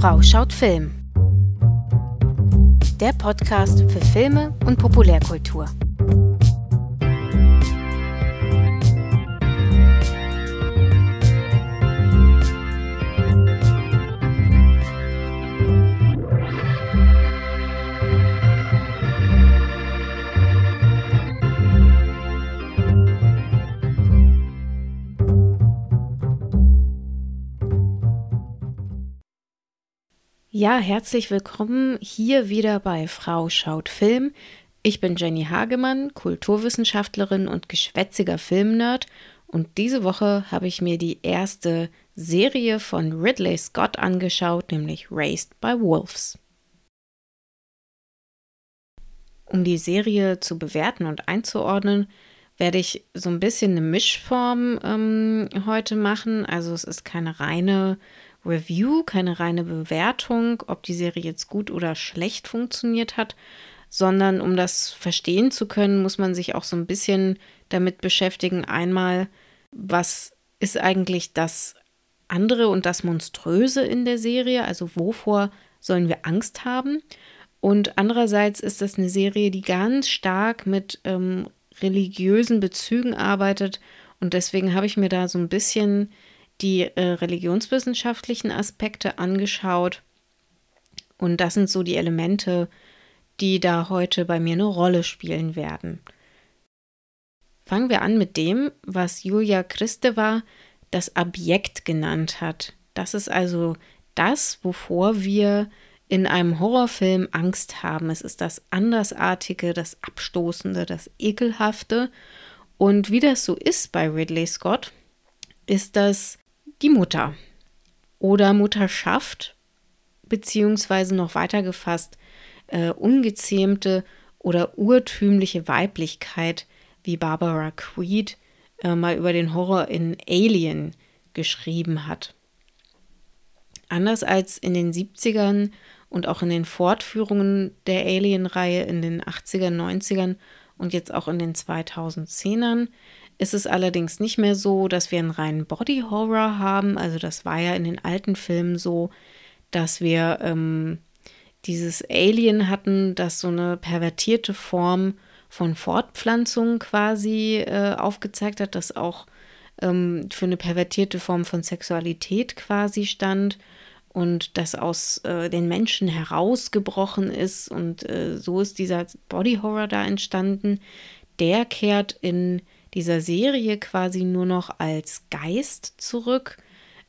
Frau schaut Film. Der Podcast für Filme und Populärkultur. Ja, herzlich willkommen hier wieder bei Frau schaut Film. Ich bin Jenny Hagemann, Kulturwissenschaftlerin und geschwätziger Filmnerd und diese Woche habe ich mir die erste Serie von Ridley Scott angeschaut, nämlich Raised by Wolves. Um die Serie zu bewerten und einzuordnen, werde ich so ein bisschen eine Mischform ähm, heute machen. Also es ist keine reine Review, keine reine Bewertung, ob die Serie jetzt gut oder schlecht funktioniert hat, sondern um das verstehen zu können, muss man sich auch so ein bisschen damit beschäftigen. Einmal, was ist eigentlich das andere und das Monströse in der Serie? Also wovor sollen wir Angst haben? Und andererseits ist das eine Serie, die ganz stark mit ähm, religiösen Bezügen arbeitet. Und deswegen habe ich mir da so ein bisschen die äh, religionswissenschaftlichen Aspekte angeschaut. Und das sind so die Elemente, die da heute bei mir eine Rolle spielen werden. Fangen wir an mit dem, was Julia Kristeva das Objekt genannt hat. Das ist also das, wovor wir in einem Horrorfilm Angst haben. Es ist das Andersartige, das Abstoßende, das Ekelhafte. Und wie das so ist bei Ridley Scott, ist das die Mutter oder Mutterschaft, beziehungsweise noch weiter gefasst, äh, ungezähmte oder urtümliche Weiblichkeit, wie Barbara Creed äh, mal über den Horror in Alien geschrieben hat. Anders als in den 70ern und auch in den Fortführungen der Alien-Reihe in den 80ern, 90ern und jetzt auch in den 2010ern ist es allerdings nicht mehr so, dass wir einen reinen Body Horror haben. Also das war ja in den alten Filmen so, dass wir ähm, dieses Alien hatten, das so eine pervertierte Form von Fortpflanzung quasi äh, aufgezeigt hat, das auch ähm, für eine pervertierte Form von Sexualität quasi stand und das aus äh, den Menschen herausgebrochen ist und äh, so ist dieser Body Horror da entstanden. Der kehrt in dieser Serie quasi nur noch als Geist zurück.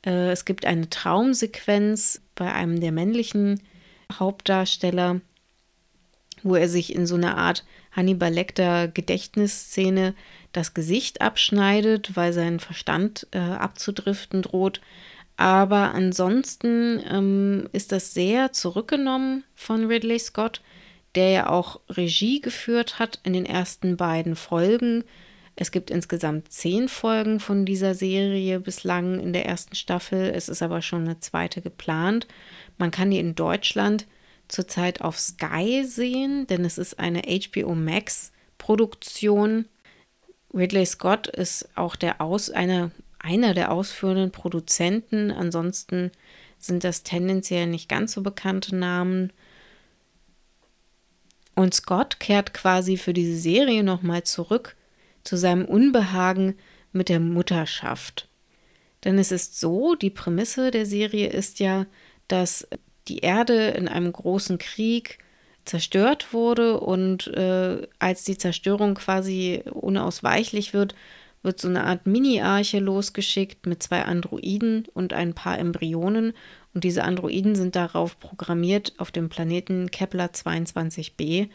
Äh, es gibt eine Traumsequenz bei einem der männlichen Hauptdarsteller, wo er sich in so einer Art Hannibal Lecter Gedächtnisszene das Gesicht abschneidet, weil sein Verstand äh, abzudriften droht. Aber ansonsten ähm, ist das sehr zurückgenommen von Ridley Scott, der ja auch Regie geführt hat in den ersten beiden Folgen. Es gibt insgesamt zehn Folgen von dieser Serie bislang in der ersten Staffel. Es ist aber schon eine zweite geplant. Man kann die in Deutschland zurzeit auf Sky sehen, denn es ist eine HBO Max Produktion. Ridley Scott ist auch der Aus, eine, einer der ausführenden Produzenten. Ansonsten sind das tendenziell nicht ganz so bekannte Namen. Und Scott kehrt quasi für diese Serie nochmal zurück zu seinem Unbehagen mit der Mutterschaft. Denn es ist so, die Prämisse der Serie ist ja, dass die Erde in einem großen Krieg zerstört wurde und äh, als die Zerstörung quasi unausweichlich wird, wird so eine Art Mini-Arche losgeschickt mit zwei Androiden und ein paar Embryonen. Und diese Androiden sind darauf programmiert, auf dem Planeten Kepler 22b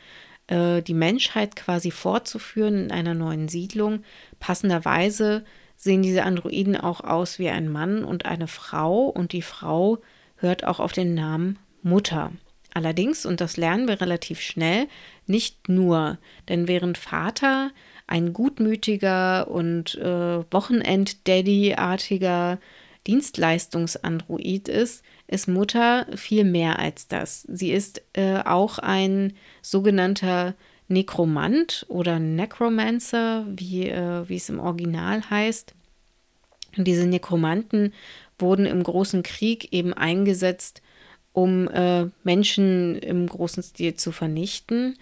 äh, die Menschheit quasi fortzuführen in einer neuen Siedlung. Passenderweise sehen diese Androiden auch aus wie ein Mann und eine Frau und die Frau hört auch auf den Namen Mutter. Allerdings, und das lernen wir relativ schnell, nicht nur, denn während Vater ein gutmütiger und äh, Wochenend-Daddy-artiger Dienstleistungsandroid ist, ist Mutter viel mehr als das. Sie ist äh, auch ein sogenannter Nekromant oder Necromancer, wie, äh, wie es im Original heißt. Und diese Nekromanten wurden im Großen Krieg eben eingesetzt, um äh, Menschen im großen Stil zu vernichten.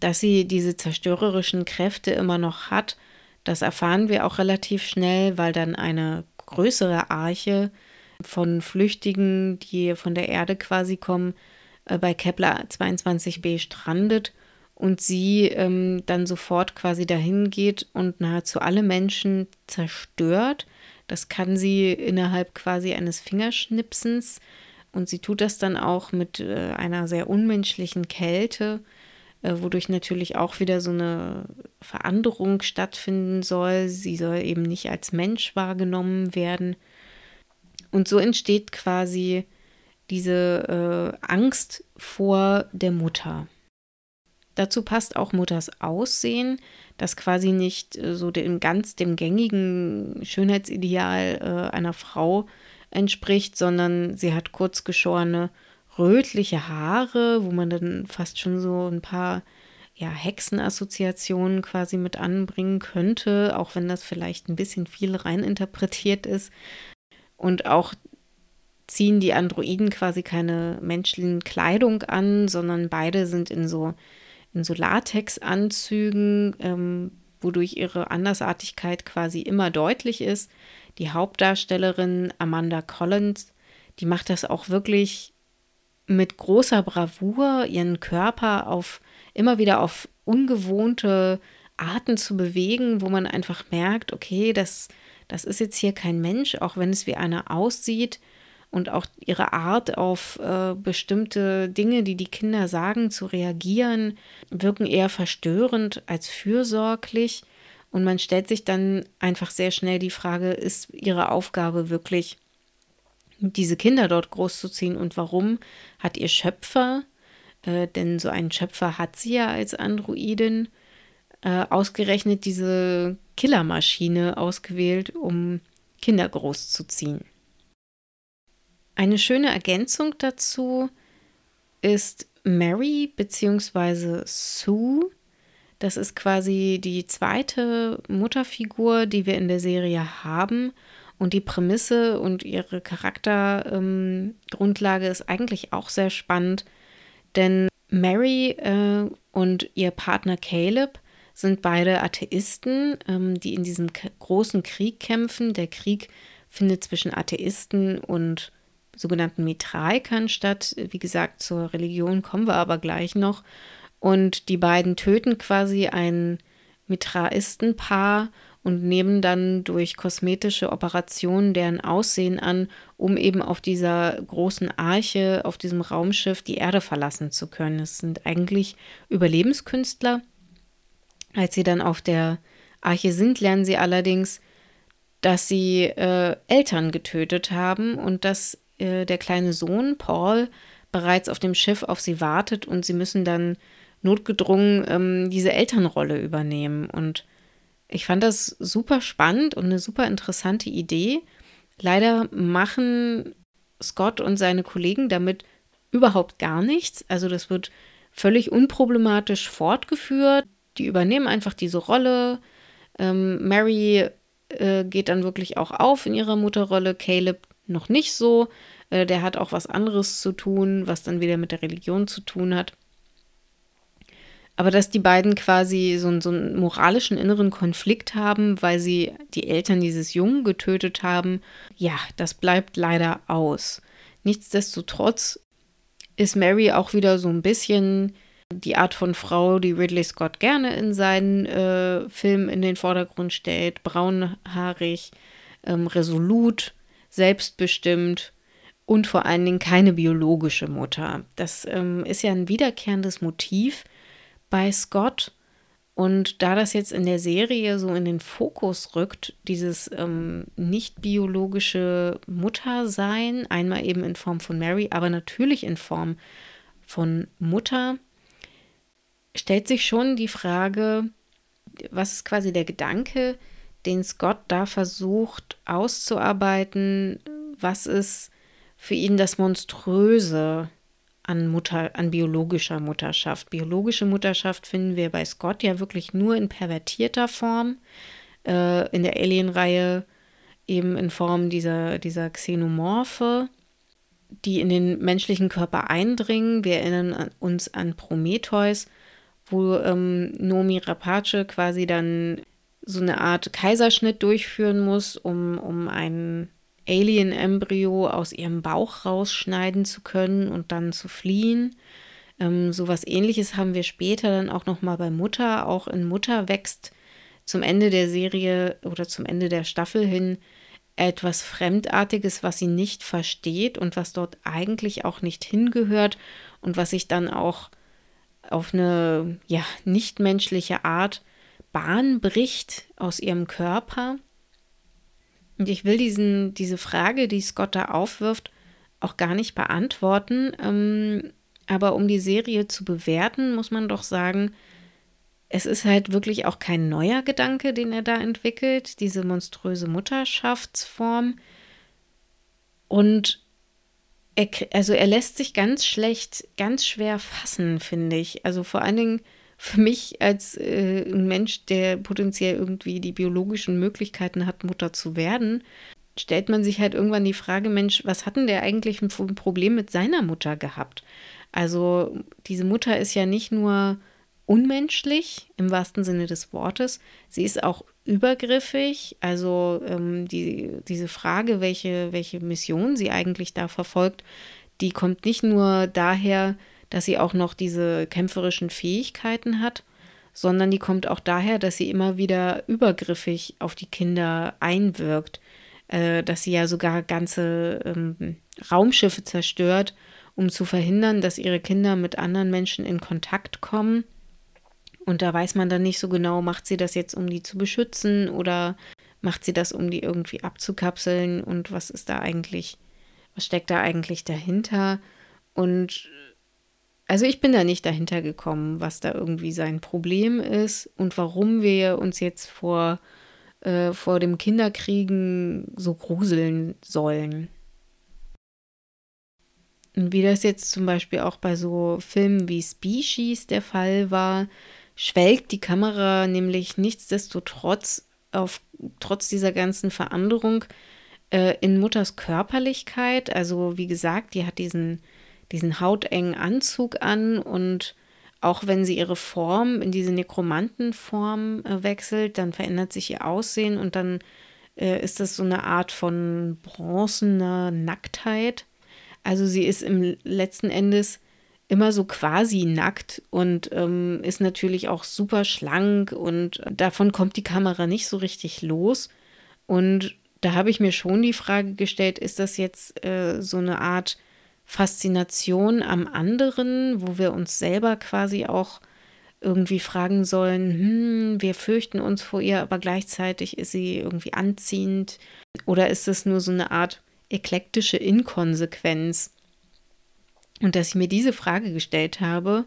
Dass sie diese zerstörerischen Kräfte immer noch hat, das erfahren wir auch relativ schnell, weil dann eine größere Arche von Flüchtigen, die von der Erde quasi kommen, äh, bei Kepler 22b strandet und sie ähm, dann sofort quasi dahin geht und nahezu alle Menschen zerstört. Das kann sie innerhalb quasi eines Fingerschnipsens und sie tut das dann auch mit äh, einer sehr unmenschlichen Kälte, wodurch natürlich auch wieder so eine Veränderung stattfinden soll. Sie soll eben nicht als Mensch wahrgenommen werden. Und so entsteht quasi diese äh, Angst vor der Mutter. Dazu passt auch Mutters Aussehen, das quasi nicht äh, so dem ganz dem gängigen Schönheitsideal äh, einer Frau entspricht, sondern sie hat kurz geschorene rötliche Haare, wo man dann fast schon so ein paar ja, Hexenassoziationen quasi mit anbringen könnte, auch wenn das vielleicht ein bisschen viel reininterpretiert ist. Und auch ziehen die Androiden quasi keine menschlichen Kleidung an, sondern beide sind in so, in so Latexanzügen, ähm, wodurch ihre Andersartigkeit quasi immer deutlich ist. Die Hauptdarstellerin Amanda Collins, die macht das auch wirklich mit großer Bravour, ihren Körper auf immer wieder auf ungewohnte Arten zu bewegen, wo man einfach merkt, okay, das, das ist jetzt hier kein Mensch, auch wenn es wie einer aussieht und auch ihre Art auf äh, bestimmte Dinge, die die Kinder sagen, zu reagieren, wirken eher verstörend als fürsorglich. Und man stellt sich dann einfach sehr schnell die Frage, ist ihre Aufgabe wirklich, diese Kinder dort großzuziehen und warum hat ihr Schöpfer, äh, denn so einen Schöpfer hat sie ja als Androidin, äh, ausgerechnet diese Killermaschine ausgewählt, um Kinder großzuziehen. Eine schöne Ergänzung dazu ist Mary bzw. Sue. Das ist quasi die zweite Mutterfigur, die wir in der Serie haben. Und die Prämisse und ihre Charaktergrundlage ähm, ist eigentlich auch sehr spannend, denn Mary äh, und ihr Partner Caleb sind beide Atheisten, ähm, die in diesem großen Krieg kämpfen. Der Krieg findet zwischen Atheisten und sogenannten Mitraikern statt. Wie gesagt, zur Religion kommen wir aber gleich noch. Und die beiden töten quasi ein Mitraistenpaar und nehmen dann durch kosmetische Operationen deren Aussehen an, um eben auf dieser großen Arche, auf diesem Raumschiff die Erde verlassen zu können. Es sind eigentlich Überlebenskünstler. Als sie dann auf der Arche sind, lernen sie allerdings, dass sie äh, Eltern getötet haben und dass äh, der kleine Sohn Paul bereits auf dem Schiff auf sie wartet und sie müssen dann notgedrungen ähm, diese Elternrolle übernehmen. Und ich fand das super spannend und eine super interessante Idee. Leider machen Scott und seine Kollegen damit überhaupt gar nichts. Also das wird völlig unproblematisch fortgeführt. Die übernehmen einfach diese Rolle. Ähm, Mary äh, geht dann wirklich auch auf in ihrer Mutterrolle. Caleb noch nicht so. Äh, der hat auch was anderes zu tun, was dann wieder mit der Religion zu tun hat. Aber dass die beiden quasi so, so einen moralischen inneren Konflikt haben, weil sie die Eltern dieses Jungen getötet haben, ja, das bleibt leider aus. Nichtsdestotrotz ist Mary auch wieder so ein bisschen die Art von Frau, die Ridley Scott gerne in seinen äh, Filmen in den Vordergrund stellt. Braunhaarig, ähm, resolut, selbstbestimmt und vor allen Dingen keine biologische Mutter. Das ähm, ist ja ein wiederkehrendes Motiv bei Scott. Und da das jetzt in der Serie so in den Fokus rückt, dieses ähm, nicht biologische Muttersein, einmal eben in Form von Mary, aber natürlich in Form von Mutter, stellt sich schon die Frage, was ist quasi der Gedanke, den Scott da versucht auszuarbeiten, was ist für ihn das Monströse an Mutter, an biologischer Mutterschaft. Biologische Mutterschaft finden wir bei Scott ja wirklich nur in pervertierter Form. Äh, in der Alien-Reihe eben in Form dieser, dieser Xenomorphe. die in den menschlichen Körper eindringen. Wir erinnern uns an Prometheus, wo ähm, Nomi Rapace quasi dann so eine Art Kaiserschnitt durchführen muss, um, um ein Alien-Embryo aus ihrem Bauch rausschneiden zu können und dann zu fliehen. Ähm, so was ähnliches haben wir später dann auch nochmal bei Mutter. Auch in Mutter wächst zum Ende der Serie oder zum Ende der Staffel hin etwas Fremdartiges, was sie nicht versteht und was dort eigentlich auch nicht hingehört und was sich dann auch auf eine ja, nichtmenschliche Art Bahn bricht aus ihrem Körper. Und ich will diesen, diese Frage, die Scott da aufwirft, auch gar nicht beantworten. Ähm, aber um die Serie zu bewerten, muss man doch sagen, es ist halt wirklich auch kein neuer Gedanke, den er da entwickelt, diese monströse Mutterschaftsform. Und er, also er lässt sich ganz schlecht, ganz schwer fassen, finde ich. Also vor allen Dingen für mich als äh, ein Mensch, der potenziell irgendwie die biologischen Möglichkeiten hat, Mutter zu werden, stellt man sich halt irgendwann die Frage, Mensch, was hat denn der eigentlich ein Problem mit seiner Mutter gehabt? Also diese Mutter ist ja nicht nur unmenschlich im wahrsten Sinne des Wortes, sie ist auch übergriffig. Also ähm, die, diese Frage, welche, welche Mission sie eigentlich da verfolgt, die kommt nicht nur daher, dass sie auch noch diese kämpferischen Fähigkeiten hat, sondern die kommt auch daher, dass sie immer wieder übergriffig auf die Kinder einwirkt, äh, dass sie ja sogar ganze ähm, Raumschiffe zerstört, um zu verhindern, dass ihre Kinder mit anderen Menschen in Kontakt kommen. Und da weiß man dann nicht so genau, macht sie das jetzt, um die zu beschützen oder macht sie das, um die irgendwie abzukapseln und was ist da eigentlich, was steckt da eigentlich dahinter? Und also ich bin da nicht dahinter gekommen, was da irgendwie sein Problem ist und warum wir uns jetzt vor, äh, vor dem Kinderkriegen so gruseln sollen. Und wie das jetzt zum Beispiel auch bei so Filmen wie Species der Fall war, schwelgt die Kamera nämlich nichtsdestotrotz auf trotz dieser ganzen Veränderung äh, in Mutters Körperlichkeit. Also wie gesagt, die hat diesen diesen hautengen Anzug an und auch wenn sie ihre Form in diese Nekromantenform äh, wechselt, dann verändert sich ihr Aussehen und dann äh, ist das so eine Art von bronzener Nacktheit. Also sie ist im letzten Endes immer so quasi nackt und ähm, ist natürlich auch super schlank und davon kommt die Kamera nicht so richtig los. Und da habe ich mir schon die Frage gestellt, ist das jetzt äh, so eine Art Faszination am anderen, wo wir uns selber quasi auch irgendwie fragen sollen, hm, wir fürchten uns vor ihr, aber gleichzeitig ist sie irgendwie anziehend. Oder ist es nur so eine Art eklektische Inkonsequenz? Und dass ich mir diese Frage gestellt habe,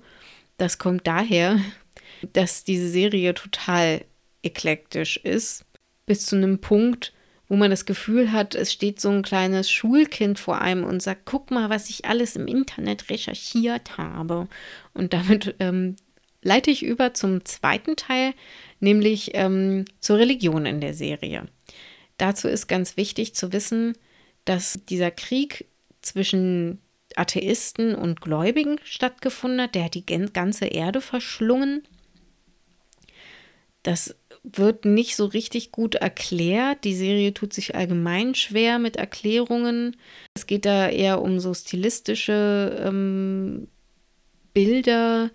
das kommt daher, dass diese Serie total eklektisch ist, bis zu einem Punkt, wo man das Gefühl hat, es steht so ein kleines Schulkind vor einem und sagt, guck mal, was ich alles im Internet recherchiert habe. Und damit ähm, leite ich über zum zweiten Teil, nämlich ähm, zur Religion in der Serie. Dazu ist ganz wichtig zu wissen, dass dieser Krieg zwischen Atheisten und Gläubigen stattgefunden hat. Der hat die ganze Erde verschlungen. Das wird nicht so richtig gut erklärt. Die Serie tut sich allgemein schwer mit Erklärungen. Es geht da eher um so stilistische ähm, Bilder,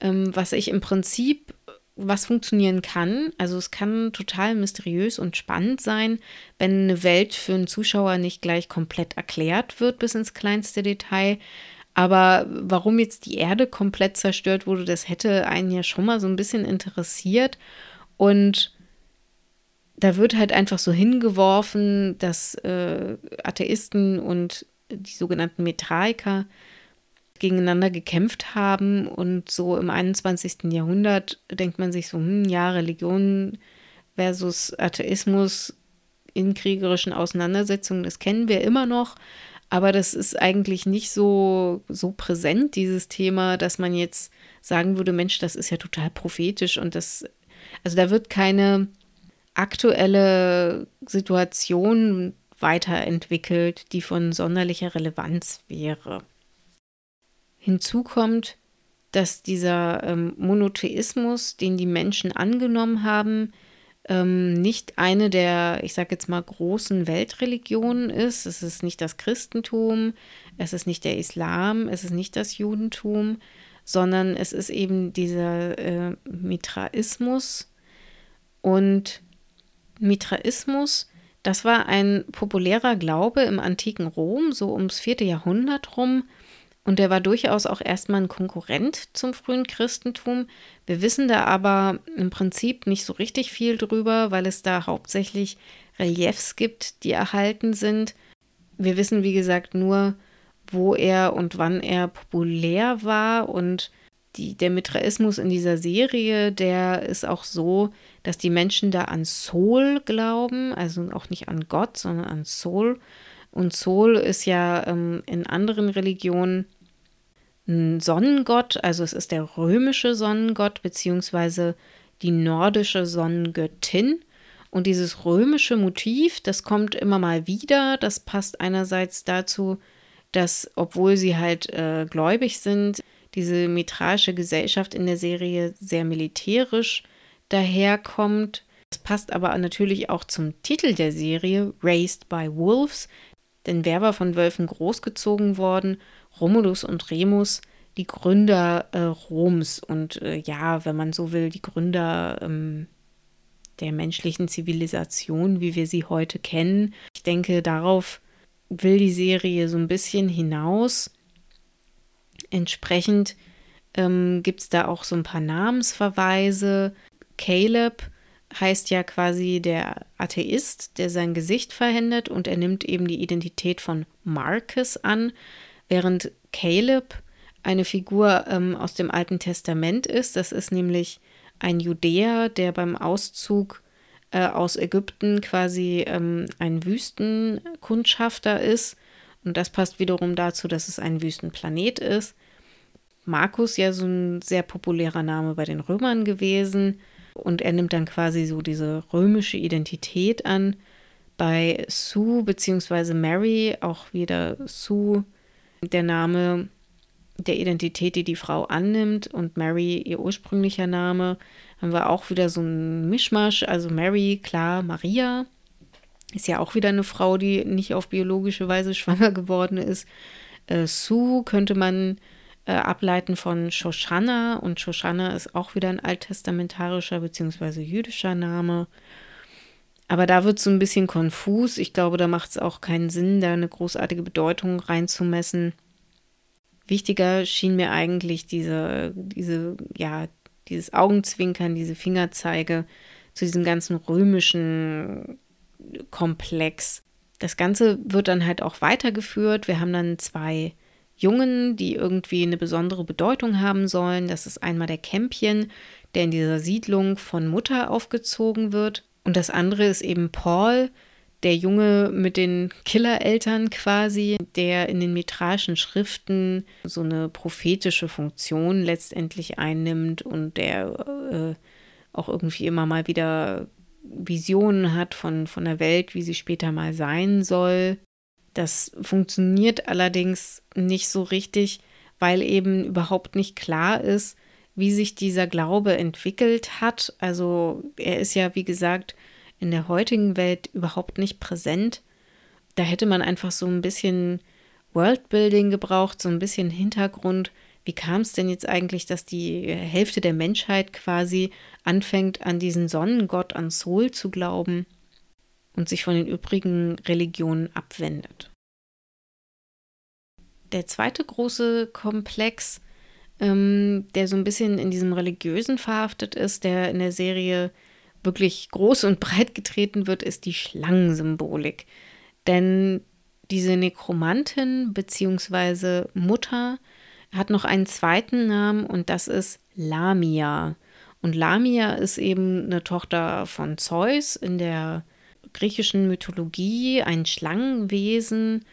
ähm, was ich im Prinzip, was funktionieren kann. Also es kann total mysteriös und spannend sein, wenn eine Welt für einen Zuschauer nicht gleich komplett erklärt wird bis ins kleinste Detail. Aber warum jetzt die Erde komplett zerstört wurde, das hätte einen ja schon mal so ein bisschen interessiert. Und da wird halt einfach so hingeworfen, dass äh, Atheisten und die sogenannten Metraiker gegeneinander gekämpft haben. Und so im 21. Jahrhundert denkt man sich so, hm, ja, Religion versus Atheismus in kriegerischen Auseinandersetzungen, das kennen wir immer noch. Aber das ist eigentlich nicht so, so präsent, dieses Thema, dass man jetzt sagen würde, Mensch, das ist ja total prophetisch und das also da wird keine aktuelle Situation, weiterentwickelt, die von sonderlicher Relevanz wäre. Hinzu kommt, dass dieser ähm, Monotheismus, den die Menschen angenommen haben, ähm, nicht eine der, ich sage jetzt mal, großen Weltreligionen ist. Es ist nicht das Christentum, es ist nicht der Islam, es ist nicht das Judentum, sondern es ist eben dieser äh, Mitraismus. Und Mitraismus, das war ein populärer Glaube im antiken Rom, so ums vierte Jahrhundert rum. Und der war durchaus auch erstmal ein Konkurrent zum frühen Christentum. Wir wissen da aber im Prinzip nicht so richtig viel drüber, weil es da hauptsächlich Reliefs gibt, die erhalten sind. Wir wissen, wie gesagt, nur, wo er und wann er populär war. Und die, der Mitraismus in dieser Serie, der ist auch so, dass die Menschen da an Sol glauben, also auch nicht an Gott, sondern an Sol. Und Sol ist ja ähm, in anderen Religionen ein Sonnengott, also es ist der römische Sonnengott beziehungsweise die nordische Sonnengöttin. Und dieses römische Motiv, das kommt immer mal wieder. Das passt einerseits dazu, dass, obwohl sie halt äh, gläubig sind, diese mitraische Gesellschaft in der Serie sehr militärisch daherkommt. Das passt aber natürlich auch zum Titel der Serie, Raised by Wolves, denn wer war von Wölfen großgezogen worden? Romulus und Remus, die Gründer äh, Roms und äh, ja, wenn man so will, die Gründer ähm, der menschlichen Zivilisation, wie wir sie heute kennen. Ich denke, darauf will die Serie so ein bisschen hinaus. Entsprechend ähm, gibt es da auch so ein paar Namensverweise. Caleb heißt ja quasi der Atheist, der sein Gesicht verhindert und er nimmt eben die Identität von Marcus an, während Caleb eine Figur ähm, aus dem Alten Testament ist. Das ist nämlich ein Judäer, der beim Auszug äh, aus Ägypten quasi ähm, ein Wüstenkundschafter ist. Und das passt wiederum dazu, dass es ein Wüstenplanet ist. Markus ja so ein sehr populärer Name bei den Römern gewesen. Und er nimmt dann quasi so diese römische Identität an. Bei Sue bzw. Mary auch wieder Sue, der Name der Identität, die die Frau annimmt und Mary ihr ursprünglicher Name, haben wir auch wieder so ein Mischmasch. Also Mary, klar, Maria ist ja auch wieder eine Frau, die nicht auf biologische Weise schwanger geworden ist. Äh, Sue könnte man äh, ableiten von Shoshana und Shoshana ist auch wieder ein alttestamentarischer bzw. jüdischer Name. Aber da wird es so ein bisschen konfus. Ich glaube, da macht es auch keinen Sinn, da eine großartige Bedeutung reinzumessen. Wichtiger schien mir eigentlich diese, diese, ja, dieses Augenzwinkern, diese Fingerzeige zu diesem ganzen römischen Komplex. Das Ganze wird dann halt auch weitergeführt. Wir haben dann zwei Jungen, die irgendwie eine besondere Bedeutung haben sollen. Das ist einmal der Kämpchen, der in dieser Siedlung von Mutter aufgezogen wird. Und das andere ist eben Paul, der Junge mit den Killereltern quasi, der in den metrischen Schriften so eine prophetische Funktion letztendlich einnimmt und der äh, auch irgendwie immer mal wieder Visionen hat von, von der Welt, wie sie später mal sein soll. Das funktioniert allerdings nicht so richtig, weil eben überhaupt nicht klar ist, wie sich dieser Glaube entwickelt hat. Also er ist ja, wie gesagt, in der heutigen Welt überhaupt nicht präsent. Da hätte man einfach so ein bisschen Worldbuilding gebraucht, so ein bisschen Hintergrund. Wie kam es denn jetzt eigentlich, dass die Hälfte der Menschheit quasi anfängt, an diesen Sonnengott, an Sol zu glauben? und sich von den übrigen Religionen abwendet. Der zweite große Komplex, ähm, der so ein bisschen in diesem religiösen verhaftet ist, der in der Serie wirklich groß und breit getreten wird, ist die Schlangensymbolik. Denn diese Nekromantin bzw. Mutter hat noch einen zweiten Namen und das ist Lamia. Und Lamia ist eben eine Tochter von Zeus in der griechischen Mythologie ein Schlangenwesen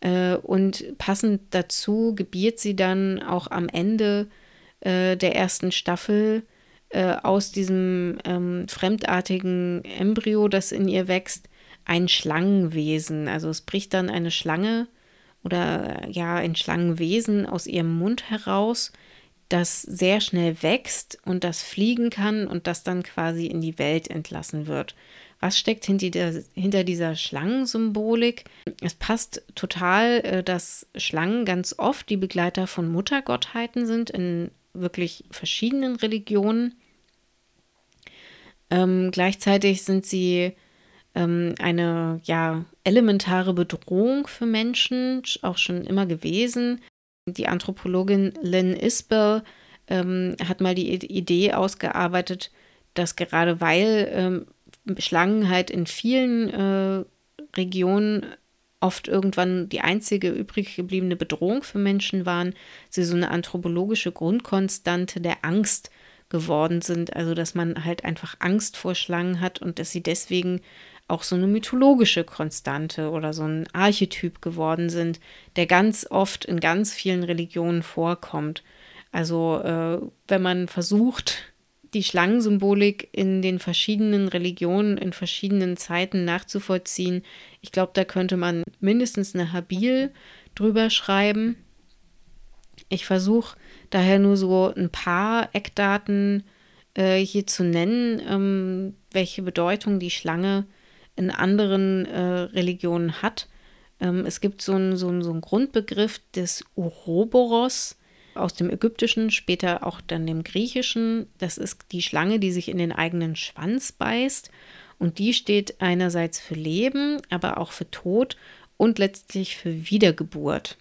äh, und passend dazu gebiert sie dann auch am Ende äh, der ersten Staffel äh, aus diesem ähm, fremdartigen Embryo, das in ihr wächst, ein Schlangenwesen. Also es bricht dann eine Schlange oder ja ein Schlangenwesen aus ihrem Mund heraus, das sehr schnell wächst und das fliegen kann und das dann quasi in die Welt entlassen wird. Was steckt hinter dieser Schlangensymbolik? Es passt total, äh, dass Schlangen ganz oft die Begleiter von Muttergottheiten sind in wirklich verschiedenen Religionen. Ähm, gleichzeitig sind sie ähm, eine ja, elementare Bedrohung für Menschen, auch schon immer gewesen. Die Anthropologin Lynn Isbell ähm, hat mal die Idee ausgearbeitet, dass gerade weil ähm, Schlangen halt in vielen äh, Regionen oft irgendwann die einzige übrig gebliebene Bedrohung für Menschen waren, sie so eine anthropologische Grundkonstante der Angst geworden sind. Also dass man halt einfach Angst vor Schlangen hat und dass sie deswegen auch so eine mythologische Konstante oder so ein Archetyp geworden sind, der ganz oft in ganz vielen Religionen vorkommt. Also äh, wenn man versucht, die Schlangensymbolik in den verschiedenen Religionen in verschiedenen Zeiten nachzuvollziehen, ich glaube, da könnte man mindestens eine Habil drüber schreiben. Ich versuche daher nur so ein paar Eckdaten äh, hier zu nennen, ähm, welche Bedeutung die Schlange in anderen äh, Religionen hat. Ähm, es gibt so einen so so ein Grundbegriff des Ouroboros aus dem Ägyptischen, später auch dann dem Griechischen. Das ist die Schlange, die sich in den eigenen Schwanz beißt. Und die steht einerseits für Leben, aber auch für Tod und letztlich für Wiedergeburt.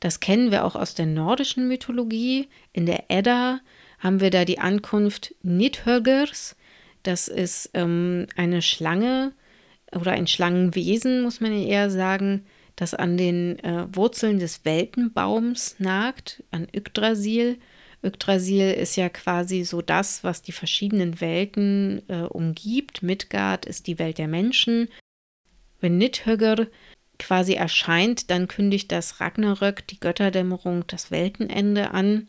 Das kennen wir auch aus der nordischen Mythologie. In der Edda haben wir da die Ankunft Nidhöggers. Das ist ähm, eine Schlange oder ein Schlangenwesen, muss man eher sagen, das an den äh, Wurzeln des Weltenbaums nagt, an Yggdrasil. Yggdrasil ist ja quasi so das, was die verschiedenen Welten äh, umgibt. Midgard ist die Welt der Menschen. Wenn Nidhögger quasi erscheint, dann kündigt das Ragnarök, die Götterdämmerung, das Weltenende an.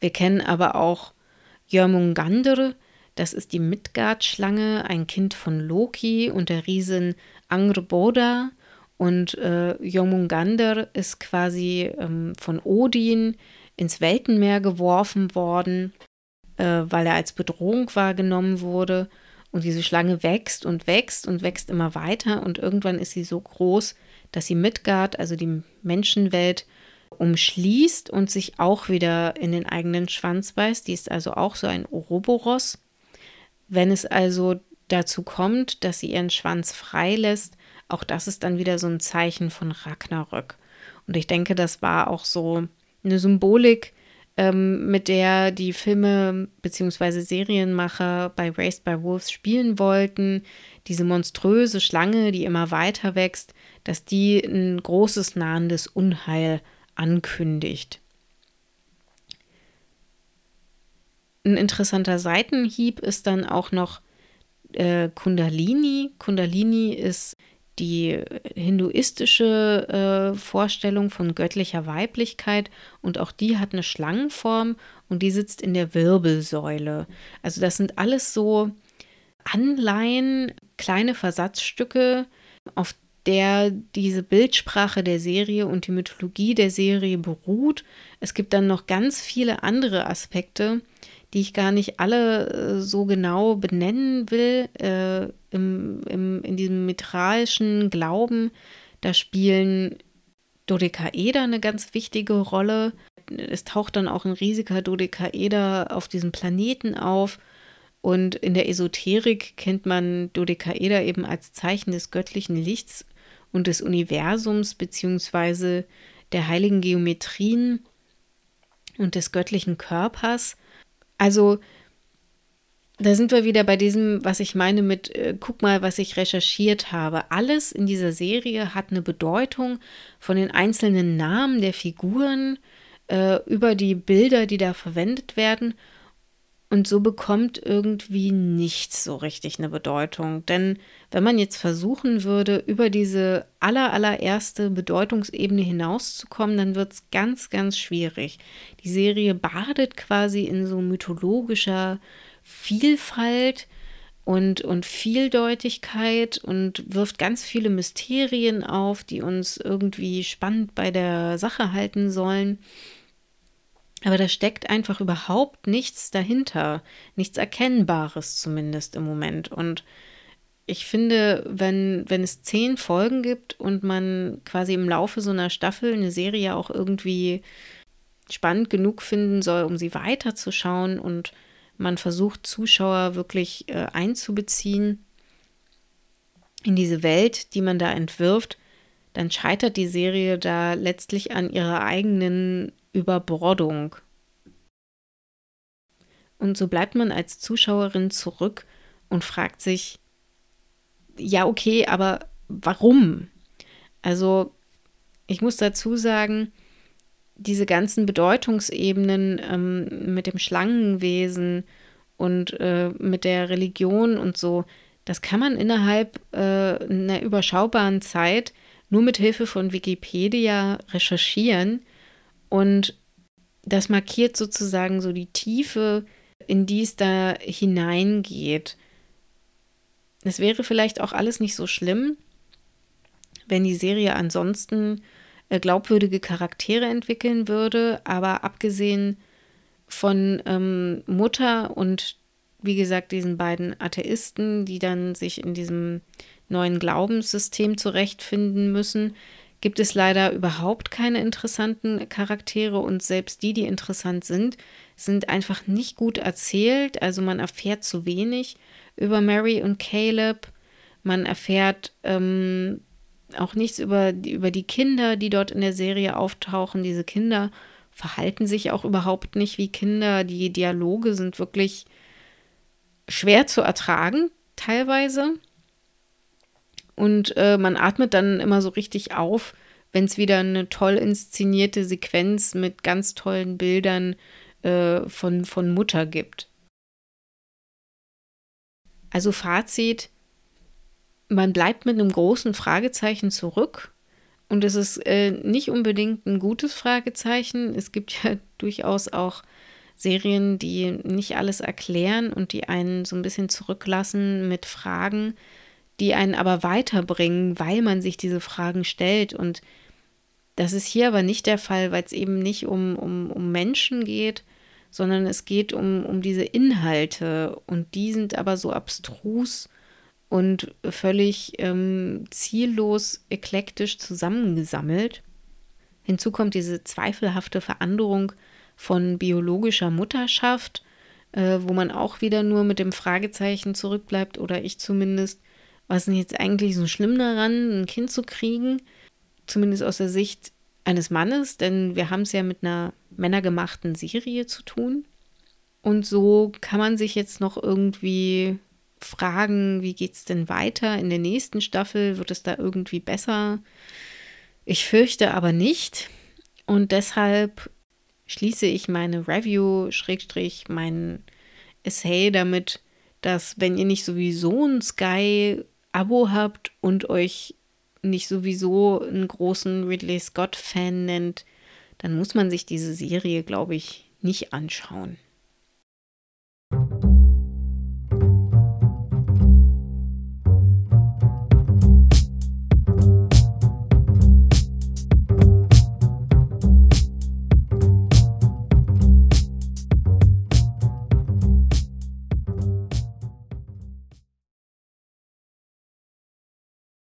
Wir kennen aber auch Jörmungandr, das ist die Midgard-Schlange, ein Kind von Loki und der Riesin Angrboda. Und äh, Jomungandr ist quasi ähm, von Odin ins Weltenmeer geworfen worden, äh, weil er als Bedrohung wahrgenommen wurde. Und diese Schlange wächst und wächst und wächst immer weiter. Und irgendwann ist sie so groß, dass sie Midgard, also die Menschenwelt, umschließt und sich auch wieder in den eigenen Schwanz beißt. Die ist also auch so ein Ouroboros. Wenn es also dazu kommt, dass sie ihren Schwanz freilässt, auch das ist dann wieder so ein Zeichen von Ragnarök. Und ich denke, das war auch so eine Symbolik, ähm, mit der die Filme bzw. Serienmacher bei Raised by Wolves spielen wollten. Diese monströse Schlange, die immer weiter wächst, dass die ein großes nahendes Unheil ankündigt. Ein interessanter Seitenhieb ist dann auch noch äh, Kundalini. Kundalini ist die hinduistische äh, Vorstellung von göttlicher Weiblichkeit und auch die hat eine Schlangenform und die sitzt in der Wirbelsäule. Also das sind alles so Anleihen, kleine Versatzstücke, auf der diese Bildsprache der Serie und die Mythologie der Serie beruht. Es gibt dann noch ganz viele andere Aspekte, die ich gar nicht alle äh, so genau benennen will. Äh, im, im, in diesem mitralischen Glauben, da spielen Dodekaeder eine ganz wichtige Rolle. Es taucht dann auch ein riesiger Dodekaeder auf diesem Planeten auf. Und in der Esoterik kennt man Dodekaeder eben als Zeichen des göttlichen Lichts und des Universums beziehungsweise der heiligen Geometrien und des göttlichen Körpers. Also da sind wir wieder bei diesem, was ich meine mit, äh, guck mal, was ich recherchiert habe. Alles in dieser Serie hat eine Bedeutung von den einzelnen Namen der Figuren äh, über die Bilder, die da verwendet werden. Und so bekommt irgendwie nichts so richtig eine Bedeutung. Denn wenn man jetzt versuchen würde, über diese aller, allererste Bedeutungsebene hinauszukommen, dann wird es ganz, ganz schwierig. Die Serie badet quasi in so mythologischer Vielfalt. und, und Vieldeutigkeit und wirft ganz viele Mysterien auf, die uns irgendwie spannend bei der Sache halten sollen. Aber da steckt einfach überhaupt nichts dahinter, nichts Erkennbares zumindest im Moment. Und ich finde, wenn, wenn es zehn Folgen gibt und man quasi im Laufe so einer Staffel eine Serie auch irgendwie spannend genug finden soll, um sie weiterzuschauen und man versucht, Zuschauer wirklich äh, einzubeziehen in diese Welt, die man da entwirft, dann scheitert die Serie da letztlich an ihrer eigenen Überbordung. Und so bleibt man als Zuschauerin zurück und fragt sich, ja, okay, aber warum? Also, ich muss dazu sagen, diese ganzen Bedeutungsebenen ähm, mit dem Schlangenwesen und äh, mit der Religion und so, das kann man innerhalb äh, einer überschaubaren Zeit nur mit Hilfe von Wikipedia recherchieren und das markiert sozusagen so die Tiefe, in die es da hineingeht. Es wäre vielleicht auch alles nicht so schlimm, wenn die Serie ansonsten glaubwürdige Charaktere entwickeln würde, aber abgesehen von ähm, Mutter und wie gesagt diesen beiden Atheisten, die dann sich in diesem neuen Glaubenssystem zurechtfinden müssen, gibt es leider überhaupt keine interessanten Charaktere und selbst die, die interessant sind, sind einfach nicht gut erzählt. Also man erfährt zu wenig über Mary und Caleb. Man erfährt ähm, auch nichts über, über die Kinder, die dort in der Serie auftauchen. Diese Kinder verhalten sich auch überhaupt nicht wie Kinder. Die Dialoge sind wirklich schwer zu ertragen, teilweise. Und äh, man atmet dann immer so richtig auf, wenn es wieder eine toll inszenierte Sequenz mit ganz tollen Bildern äh, von, von Mutter gibt. Also Fazit, man bleibt mit einem großen Fragezeichen zurück. Und es ist äh, nicht unbedingt ein gutes Fragezeichen. Es gibt ja durchaus auch Serien, die nicht alles erklären und die einen so ein bisschen zurücklassen mit Fragen, die einen aber weiterbringen, weil man sich diese Fragen stellt. Und das ist hier aber nicht der Fall, weil es eben nicht um, um, um Menschen geht, sondern es geht um, um diese Inhalte und die sind aber so abstrus und völlig ähm, ziellos eklektisch zusammengesammelt. Hinzu kommt diese zweifelhafte Veranderung von biologischer Mutterschaft, äh, wo man auch wieder nur mit dem Fragezeichen zurückbleibt, oder ich zumindest, was ist denn jetzt eigentlich so schlimm daran, ein Kind zu kriegen? Zumindest aus der Sicht eines Mannes, denn wir haben es ja mit einer männergemachten Serie zu tun. Und so kann man sich jetzt noch irgendwie fragen, wie geht es denn weiter in der nächsten Staffel? Wird es da irgendwie besser? Ich fürchte aber nicht. Und deshalb schließe ich meine Review, Schrägstrich, mein Essay damit, dass wenn ihr nicht sowieso ein Sky-Abo habt und euch nicht sowieso einen großen Ridley Scott-Fan nennt, dann muss man sich diese Serie, glaube ich, nicht anschauen.